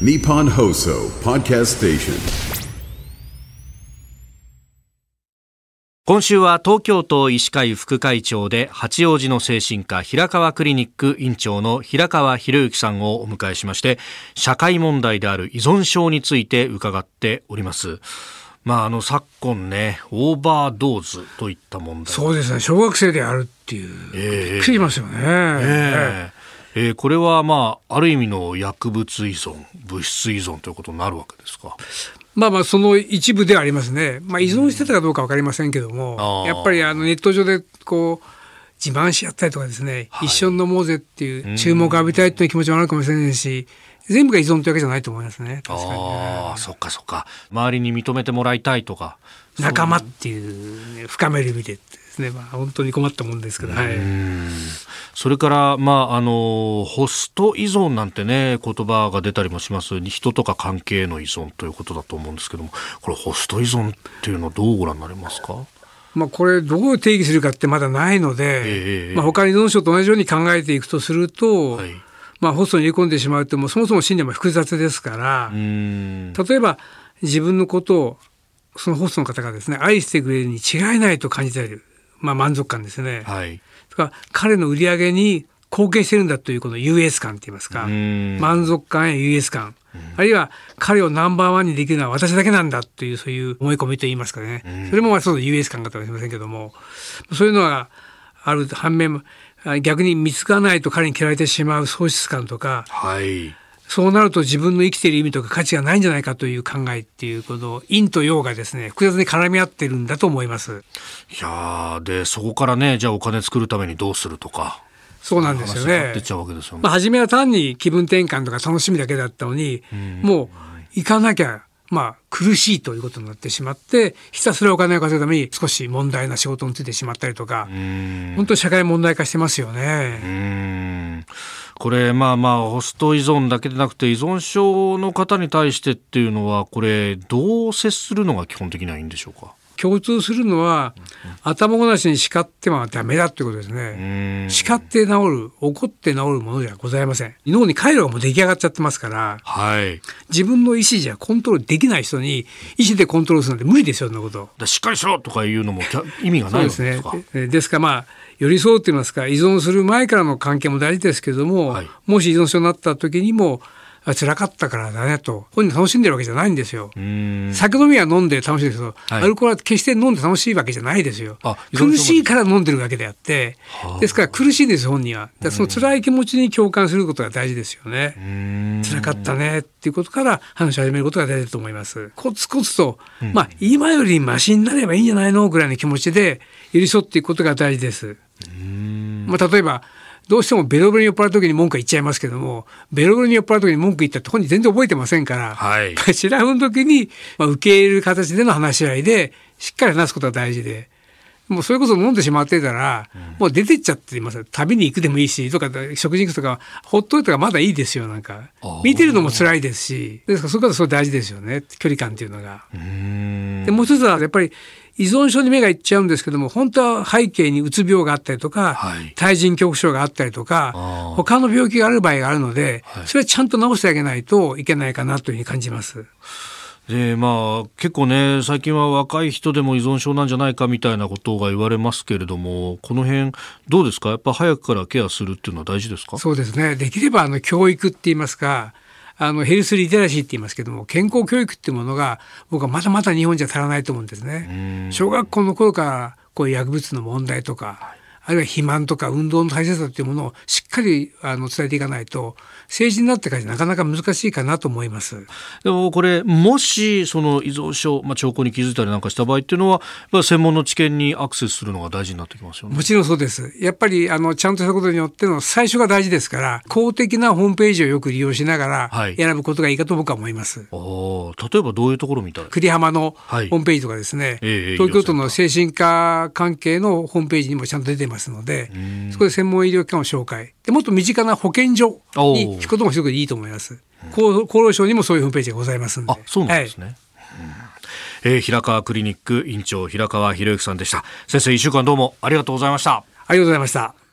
Nippon Hoso Podcast Station. 今週は東京都医師会副会長で八王子の精神科平川クリニック院長の平川博之さんをお迎えしまして社会問題である依存症について伺っております。まああの昨今ねオーバードーズといった問題。そうですね。小学生であるっていう、ええ。びっくりしますよね、えええーこれはまあある意味の薬物依存物質依存ということになるわけですか？まあまあその一部ではありますね、まあ、依存してたかどうか分かりませんけども、あー。やっぱりあのネット上でこう自慢し合ったりとかですね、はい。一緒に飲もうぜっていう注目を浴びたいっていう気持ちもあるかもしれないし全部が依存というわけじゃないと思いますね。確かにね。ああそっかそっか。周りに認めてもらいたいとか。仲間っていう、ね、深める意味でですね、まあ、本当に困ったもんですけど、はい、それから、まあ、あの、ホスト依存なんてね、言葉が出たりもします。人とか関係への依存ということだと思うんですけども、これホスト依存っていうのはどうご覧になりますか？まあ、これどう定義するかってまだないので、ええまあ、他に依存症と同じように考えていくとすると、はい。まあ、ホストに入れ込んでしまうともうそもそも心理も複雑ですからう、ん。例えば自分のことをそのホストの方がですね愛してくれるに違いないと感じている、まあ、満足感ですね。はい。から彼の売り上げに貢献してるんだというこの優越感って言いますか。うん。満足感や優越感、あるいは彼をナンバーワンにできるのは私だけなんだというそういう思い込みと言いますかね、それもまあそう優越感かもしれませんけども。そういうのがある反面あ逆に見つからないと彼に嫌われてしまう喪失感とかはい。そうなると自分の生きている意味とか価値がないんじゃないかという考えっていうこの陰と陽がですね複雑に絡み合ってるんだと思います。いやーで、そこからね、じゃあお金作るためにどうするとか、そうなんですよね話になってっ。ちゃうわけですよね。まあ、初めは単に気分転換とか楽しみだけだったのに、もう行かなきゃ、まあ、苦しいということになってしまって、ひたすらお金を稼ぐために少し問題な仕事についてしまったりとか、うん。本当に社会問題化してますようね。これまあまあホスト依存だけでなくて依存症の方に対してっていうのはこれどう接するのが基本的にはいいんでしょうか？共通するのは、頭ごなしに叱ってはダメだということですうね。ん叱って治る、怒って治るものではございません。脳に回路がもう出来上がっちゃってますから、はい自分の意思じゃコントロールできない人に、意思でコントロールするなんて無理ですよ、そんなこと。だしっかりしろとかいうのも意味がそないですねけですか。らまあ寄り添うと言いますか依存する前からの関係も大事ですけども、はいもし依存症になった時にもあ辛かったからだねと。本人楽しんでるわけじゃないんですよ。うん。酒飲みは飲んで楽しいですけど、はい。アルコールは決して飲んで楽しいわけじゃないですよ。苦しいから飲んでるわけであってはあ、ですから苦しいんです本人は。だその辛い気持ちに共感することが大事ですよね。うん。辛かったねっていうことから話し始めることが大事だと思います。コツコツと、まあ今よりマシになればいいんじゃないのぐらいの気持ちで寄り添っていくことが大事です。まあ例えばどうしてもベロベロに酔っ払う時に文句は言っちゃいますけどもベロベロに酔っ払う時に文句言ったって本人全然覚えてませんから、はい。シラフの時に、まあ、受け入れる形での話し合いでしっかり話すことが大事で。もうそれこそ飲んでしまってたら、もう出てっちゃってます。旅に行くでもいいしとか食事行くとかほっといたらまだいいですよなんか。見てるのも辛いですし。ですからそういうことはすごい大事ですよね。距離感っていうのが。うんでもう一つはやっぱり依存症に目がいっちゃうんですけども本当は背景にうつ病があったりとか、はい。対人恐怖症があったりとか他の病気がある場合があるので、はい。それはちゃんと治してあげないといけないかなというふうに感じます。でまあ結構ね最近は若い人でも依存症なんじゃないかみたいなことが言われますけれどもこの辺どうですか？やっぱ早くからケアするっていうのは大事ですか？そうですね。できればあの教育って言いますか、あのヘルスリテラシーって言いますけども、健康教育っていうものが僕はまだまだ日本じゃ足らないと思うんですね。小学校の頃からこういう薬物の問題とか、あるいは肥満とか運動の大切さっていうものをしっかりあの伝えていかないと、成人になってからなかなか難しいかなと思います。でもこれもしその依存症、まあ、兆候に気づいたりなんかした場合っていうのはやっぱり専門の知見にアクセスするのが大事になってきますよねも。ちろんそうです。やっぱりあのちゃんとしたことによっての最初が大事ですから、公的なホームページをよく利用しながはいら選ぶことがいいかと僕は思います。おー例えばどういうところみたい栗浜のはいホームページとかですね、ええ東京都の精神科関係のホームページにもちゃんと出てますので、そこで専門医療機関を紹介。でもっと身近な保健所に聞くこともすごくいいと思います。厚厚労省にもそういうホームページがございますんで。あそうなんですはい。ね。うん。えー平川クリニック院長平川博之さんでした。先生一週間どうもありがとうございました。ありがとうございました